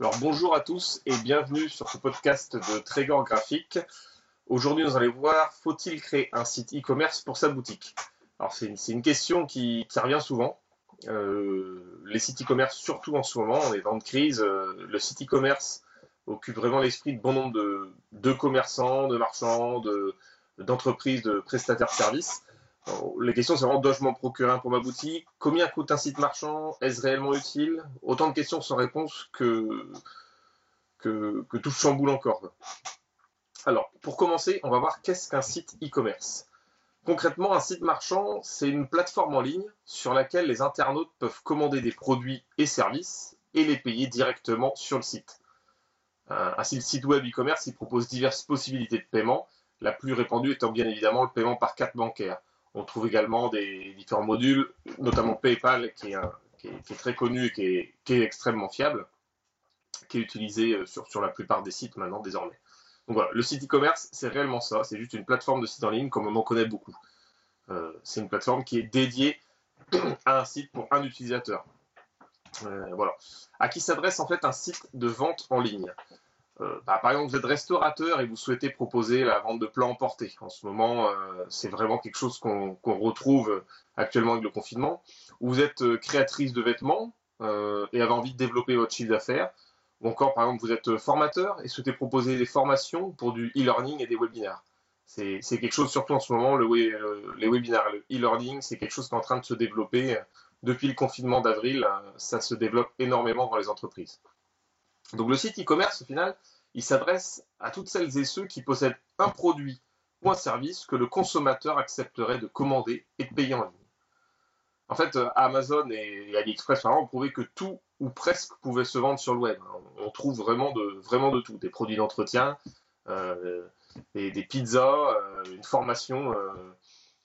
Alors bonjour à tous et bienvenue sur ce podcast de Trégor Graphique. Aujourd'hui, nous allons voir faut-il créer un site e-commerce pour sa boutique? Alors c'est une, question qui, revient souvent. Euh, les sites e-commerce, surtout en ce moment, on est dans une crise. Euh, le site e-commerce occupe vraiment l'esprit de bon nombre de, commerçants, de marchands, d'entreprises, de, de prestataires de services. Les questions, c'est vraiment dois-je m'en procurer un pour ma boutique? Combien coûte un site marchand? Est-ce réellement utile? Autant de questions sans réponse que, que, que tout chamboule encore. Alors, pour commencer, on va voir qu'est-ce qu'un site e-commerce. Concrètement, un site marchand, c'est une plateforme en ligne sur laquelle les internautes peuvent commander des produits et services et les payer directement sur le site. Un site web e-commerce, il propose diverses possibilités de paiement, la plus répandue étant bien évidemment le paiement par carte bancaire. On trouve également des différents modules, notamment PayPal, qui est, très connu et qui est, extrêmement fiable, qui est utilisé sur, sur la plupart des sites maintenant désormais. Donc voilà, le site e-commerce, c'est réellement ça. C'est juste une plateforme de site en ligne comme on en connaît beaucoup. Euh, c'est une plateforme qui est dédiée à un site pour un utilisateur. Euh, voilà. À qui s'adresse en fait un site de vente en ligne? Euh, bah, par exemple, vous êtes restaurateur et vous souhaitez proposer la vente de plats emportés. En ce moment, euh, c'est vraiment quelque chose qu'on qu retrouve actuellement avec le confinement. Ou vous êtes euh, créatrice de vêtements et avez envie de développer votre chiffre d'affaires. Ou encore, par exemple, vous êtes formateur et souhaitez proposer des formations pour du e-learning et des webinaires. C'est quelque chose, surtout en ce moment, le, les webinaires, le e-learning, c'est quelque chose qui est en train de se développer. Depuis le confinement d'avril, ça se développe énormément dans les entreprises. Donc le site e-commerce, au final, il s'adresse à toutes celles et ceux qui possèdent un produit ou un service que le consommateur accepterait de commander et de payer en ligne. En fait, Amazon et AliExpress ont prouvé que tout ou presque pouvait se vendre sur le web. On trouve vraiment de, tout, des produits d'entretien, euh, des, pizzas, euh, une euh,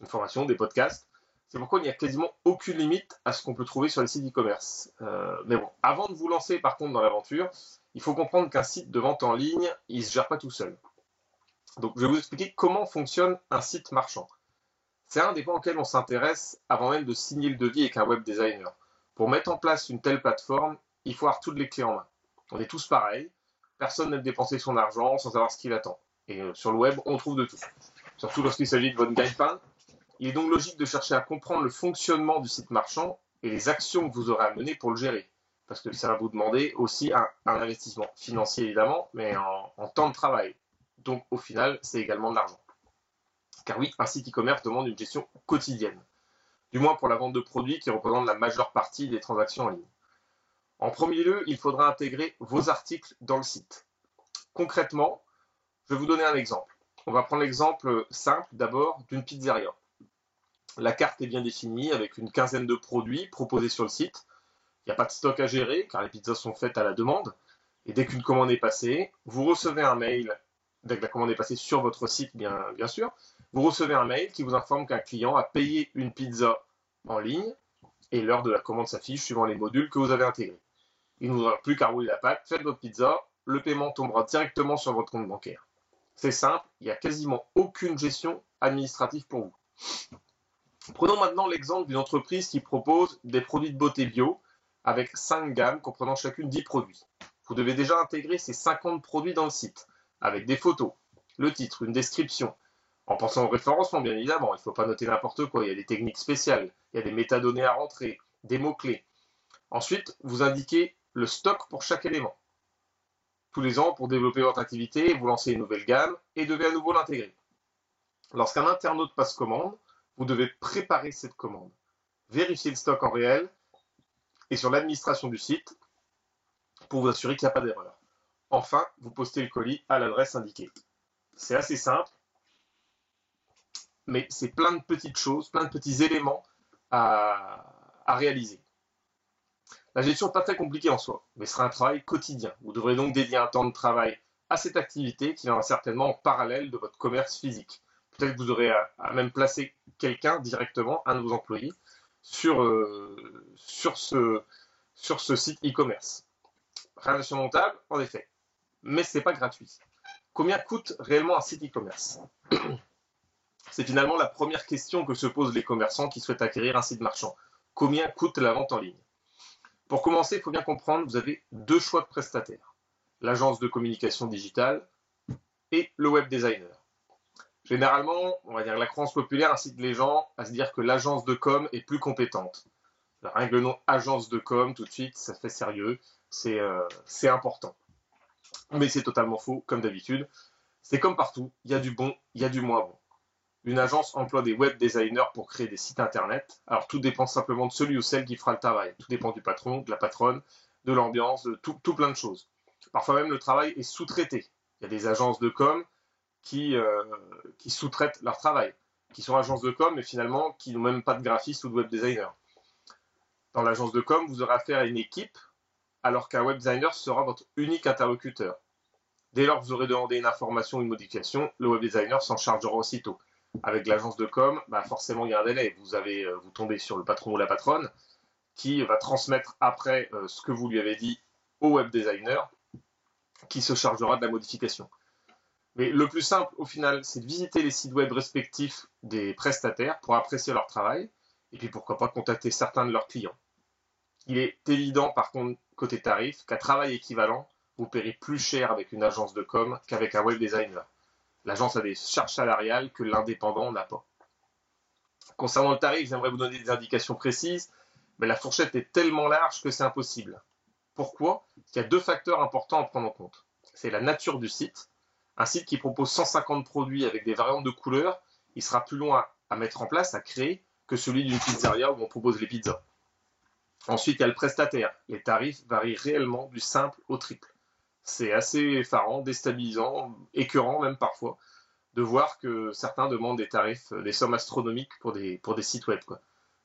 une formation, des podcasts. C'est pourquoi il n'y a quasiment aucune limite à ce qu'on peut trouver sur les sites e-commerce. Euh, mais bon, avant de vous lancer par contre dans l'aventure, il faut comprendre qu'un site de vente en ligne, il ne se gère pas tout seul. Donc je vais vous expliquer comment fonctionne un site marchand. C'est un des points auxquels on s'intéresse avant même de signer le devis avec un web designer. Pour mettre en place une telle plateforme, il faut avoir toutes les clés en main. On est tous pareils, personne n'aime dépenser son argent sans savoir ce qu'il attend. Et euh, sur le web, on trouve de tout. Surtout lorsqu'il s'agit de votre gagne-pain, il est donc logique de chercher à comprendre le fonctionnement du site marchand et les actions que vous aurez à mener pour le gérer. Parce que ça va vous demander aussi un, investissement financier évidemment, mais en, en, temps de travail. Donc au final, c'est également de l'argent. Car oui, un site e-commerce demande une gestion quotidienne. Du moins pour la vente de produits qui représentent la majeure partie des transactions en ligne. En premier lieu, il faudra intégrer vos articles dans le site. Concrètement, je vais vous donner un exemple. On va prendre l'exemple simple d'abord d'une pizzeria. La carte est bien définie avec une quinzaine de produits proposés sur le site. Il n'y a pas de stock à gérer car les pizzas sont faites à la demande. Et dès qu'une commande est passée, vous recevez un mail, dès que la commande est passée sur votre site, bien, sûr, vous recevez un mail qui vous informe qu'un client a payé une pizza en ligne et l'heure de la commande s'affiche suivant les modules que vous avez intégrés. Il ne vous aura plus qu'à rouler la pâte, faites votre pizza, le paiement tombera directement sur votre compte bancaire. C'est simple, il n'y a quasiment aucune gestion administrative pour vous. Prenons maintenant l'exemple d'une entreprise qui propose des produits de beauté bio avec 5 gammes comprenant chacune 10 produits. Vous devez déjà intégrer ces 50 produits dans le site, avec des photos, le titre, une description, en pensant au référencement bien évidemment, il ne faut pas noter n'importe quoi, il y a des techniques spéciales, il y a des métadonnées à rentrer, des mots-clés. Ensuite, vous indiquez le stock pour chaque élément. Tous les ans, pour développer votre activité, vous lancez une nouvelle gamme et devez à nouveau l'intégrer. Lorsqu'un internaute passe commande, vous devez préparer cette commande, vérifier le stock en réel et sur l'administration du site pour vous assurer qu'il n'y a pas d'erreur. Enfin, vous postez le colis à l'adresse indiquée. C'est assez simple, mais c'est plein de petites choses, plein de petits éléments à, réaliser. La gestion n'est pas très compliquée en soi, mais ce sera un travail quotidien. Vous devrez donc dédier un temps de travail à cette activité qui viendra certainement en parallèle de votre commerce physique. Peut-être que vous aurez à, même placer quelqu'un directement, un de vos employés, sur, euh, sur, ce, sur ce site e-commerce. Rien d'insurmontable, en effet. Mais ce n'est pas gratuit. Combien coûte réellement un site e-commerce? C'est finalement la première question que se posent les commerçants qui souhaitent acquérir un site marchand. Combien coûte la vente en ligne? Pour commencer, il faut bien comprendre, vous avez deux choix de prestataires. L'agence de communication digitale et le web designer. Généralement, on va dire la croyance populaire incite les gens à se dire que l'agence de com est plus compétente. Rien que le nom agence de com, tout de suite, ça fait sérieux, c'est euh, important. Mais c'est totalement faux, comme d'habitude. C'est comme partout, il y a du bon, il y a du moins bon. Une agence emploie des web designers pour créer des sites internet. Alors tout dépend simplement de celui ou celle qui fera le travail. Tout dépend du patron, de la patronne, de l'ambiance, de tout, plein de choses. Parfois même le travail est sous-traité. Il y a des agences de com qui, euh, qui sous-traitent leur travail, qui sont agences de com mais finalement qui n'ont même pas de graphiste ou de web designer. Dans l'agence de com, vous aurez affaire à une équipe alors qu'un web designer sera votre unique interlocuteur. Dès lors que vous aurez demandé une information ou une modification, le web designer s'en chargera aussitôt. Avec l'agence de com, bah forcément il y a un délai. Vous, avez, euh, vous tombez sur le patron ou la patronne qui va transmettre après euh, ce que vous lui avez dit au web designer qui se chargera de la modification. Mais le plus simple au final, c'est de visiter les sites web respectifs des prestataires pour apprécier leur travail et puis pourquoi pas contacter certains de leurs clients. Il est évident par contre côté tarif qu'à travail équivalent, vous paierez plus cher avec une agence de com qu'avec un web designer. L'agence a des charges salariales que l'indépendant n'a pas. Concernant le tarif, j'aimerais vous donner des indications précises, mais la fourchette est tellement large que c'est impossible. Pourquoi? Il y a deux facteurs importants à prendre en compte. C'est la nature du site. Un site qui propose 150 produits avec des variantes de couleurs, il sera plus loin à mettre en place, à créer, que celui d'une pizzeria où on propose les pizzas. Ensuite, il y a le prestataire. Les tarifs varient réellement du simple au triple. C'est assez effarant, déstabilisant, écœurant même parfois, de voir que certains demandent des tarifs, des sommes astronomiques pour des, pour des sites web.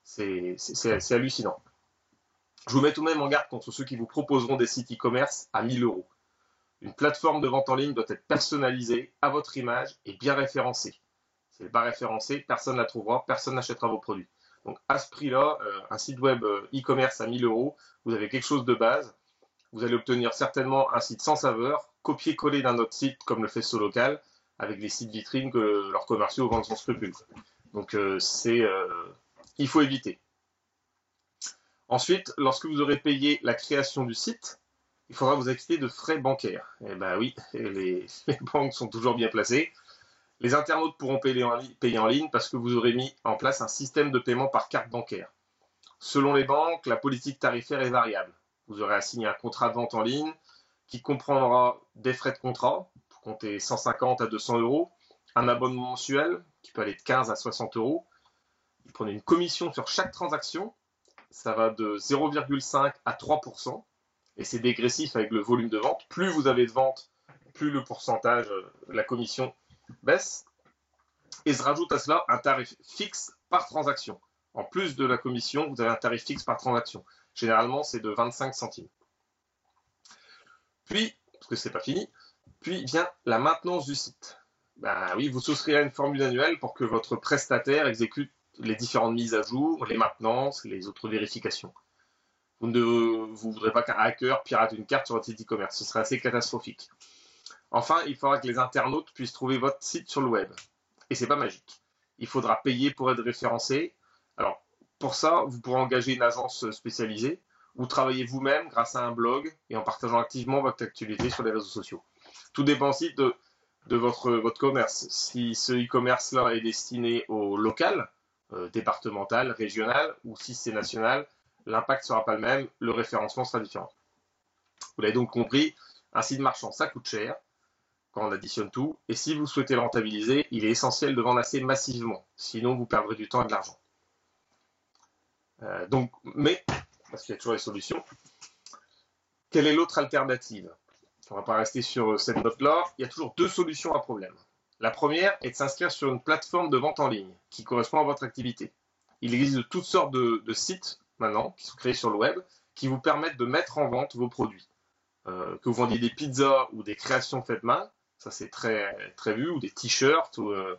C'est hallucinant. Je vous mets tout de même en garde contre ceux qui vous proposeront des sites e-commerce à 1000 euros. Une plateforme de vente en ligne doit être personnalisée à votre image et bien référencée. Si elle n'est pas référencée, personne ne la trouvera, personne n'achètera vos produits. Donc à ce prix-là, euh, un site web euh, e-commerce à 1000 euros, vous avez quelque chose de base. Vous allez obtenir certainement un site sans saveur, copier-coller d'un autre site comme le fait Solocal, avec les sites vitrines que leurs commerciaux vendent sans scrupule. Donc euh, c'est, il faut éviter. Ensuite, lorsque vous aurez payé la création du site, il faudra vous acquitter de frais bancaires. Eh bien oui, les banques sont toujours bien placées. Les internautes pourront payer en, ligne parce que vous aurez mis en place un système de paiement par carte bancaire. Selon les banques, la politique tarifaire est variable. Vous aurez assigné un contrat de vente en ligne qui comprendra des frais de contrat, pour compter 150 à 200 euros, un abonnement mensuel qui peut aller de 15 à 60 euros. Vous prenez une commission sur chaque transaction, ça va de 0,5 à 3%, et c'est dégressif avec le volume de vente. Plus vous avez de ventes, plus le pourcentage, euh, la commission baisse et se rajoute à cela un tarif fixe par transaction. En plus de la commission, vous avez un tarif fixe par transaction. Généralement, c'est de 25 centimes. Puis, parce que c'est pas fini, puis vient la maintenance du site. Ben oui, vous souscrirez à une formule annuelle pour que votre prestataire exécute les différentes mises à jour, les maintenances, les autres vérifications. Vous ne vous voudrez pas qu'un hacker pirate une carte sur votre site e-commerce. Ce serait assez catastrophique. Enfin, il faudra que les internautes puissent trouver votre site sur le web. Et c'est pas magique. Il faudra payer pour être référencé. Alors, pour ça, vous pourrez engager une agence spécialisée ou travailler vous-même grâce à un blog et en partageant activement votre actualité sur les réseaux sociaux. Tout dépend aussi de, votre, commerce. Si ce e-commerce-là est destiné au local, euh, départemental, régional, ou si c'est national, l'impact ne sera pas le même, le référencement sera différent. Vous l'avez donc compris, un site marchand, ça coûte cher quand on additionne tout. Et si vous souhaitez le rentabiliser, il est essentiel de vendre assez massivement. Sinon, vous perdrez du temps et de l'argent. Euh, donc, mais, parce qu'il y a toujours des solutions, quelle est l'autre alternative? On ne va pas rester sur cette note-là. Il y a toujours deux solutions à problème. La première est de s'inscrire sur une plateforme de vente en ligne qui correspond à votre activité. Il existe toutes sortes de, sites qui sont créés sur le web qui vous permettent de mettre en vente vos produits. Euh, que vous vendiez des pizzas ou des créations faites main, ça c'est très, très vu, ou des t-shirts. Euh,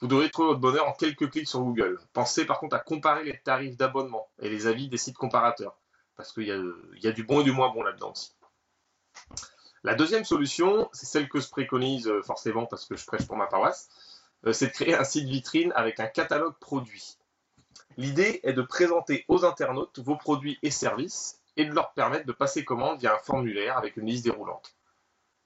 vous devrez trouver votre bonheur en quelques clics sur Google. Pensez par contre à comparer les tarifs d'abonnement et les avis des sites comparateurs, parce qu'il y, a du bon et du moins bon là-dedans aussi. La deuxième solution, c'est celle que je préconise euh, forcément parce que je prêche pour ma paroisse, c'est de créer un site vitrine avec un catalogue produit. L'idée est de présenter aux internautes vos produits et services et de leur permettre de passer commande via un formulaire avec une liste déroulante.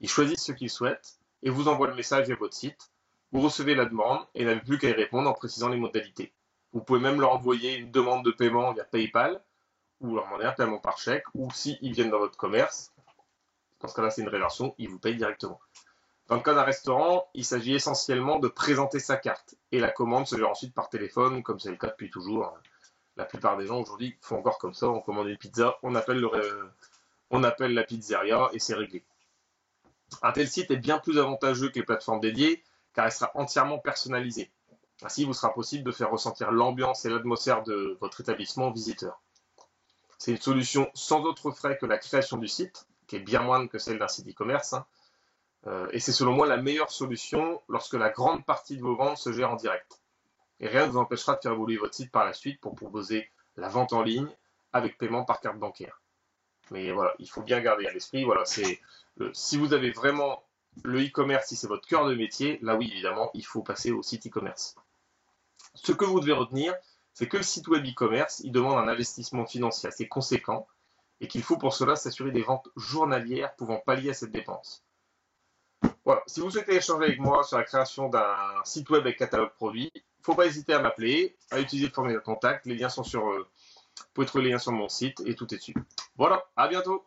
Ils choisissent ce qu'ils souhaitent et vous envoient le message via votre site. Vous recevez la demande et n'avez plus qu'à y répondre en précisant les modalités. Vous pouvez même leur envoyer une demande de paiement via PayPal ou leur demander un paiement par chèque ou s'ils viennent dans votre commerce, dans ce cas-là c'est une réversion, ils vous payent directement. Dans le cas d'un restaurant, il s'agit essentiellement de présenter sa carte et la commande se fait ensuite par téléphone, comme c'est le cas depuis toujours. La plupart des gens aujourd'hui font encore comme ça, on commande une pizza, on appelle, le, on appelle la pizzeria et c'est réglé. Un tel site est bien plus avantageux que les plateformes dédiées car il sera entièrement personnalisé. Ainsi, il vous sera possible de faire ressentir l'ambiance et l'atmosphère de votre établissement aux visiteurs. C'est une solution sans autre frais que la création du site, qui est bien moindre que celle d'un site e-commerce. Hein. Euh, et c'est selon moi la meilleure solution lorsque la grande partie de vos ventes se gère en direct. Et rien ne vous empêchera de faire évoluer votre site par la suite pour proposer la vente en ligne avec paiement par carte bancaire. Mais voilà, il faut bien garder à l'esprit, voilà, c'est si vous avez vraiment le e-commerce, si c'est votre cœur de métier, là oui, évidemment, il faut passer au site e-commerce. Ce que vous devez retenir, c'est que le site web e-commerce, il demande un investissement financier assez conséquent et qu'il faut pour cela s'assurer des ventes journalières pouvant pallier à cette dépense. Voilà, si vous souhaitez échanger avec moi sur la création d'un site web avec catalogue produit, il ne faut pas hésiter à m'appeler, à utiliser le formulaire de contact. Les liens sont sur, euh, vous pouvez trouver les liens sur mon site et tout est dessus. Voilà, à bientôt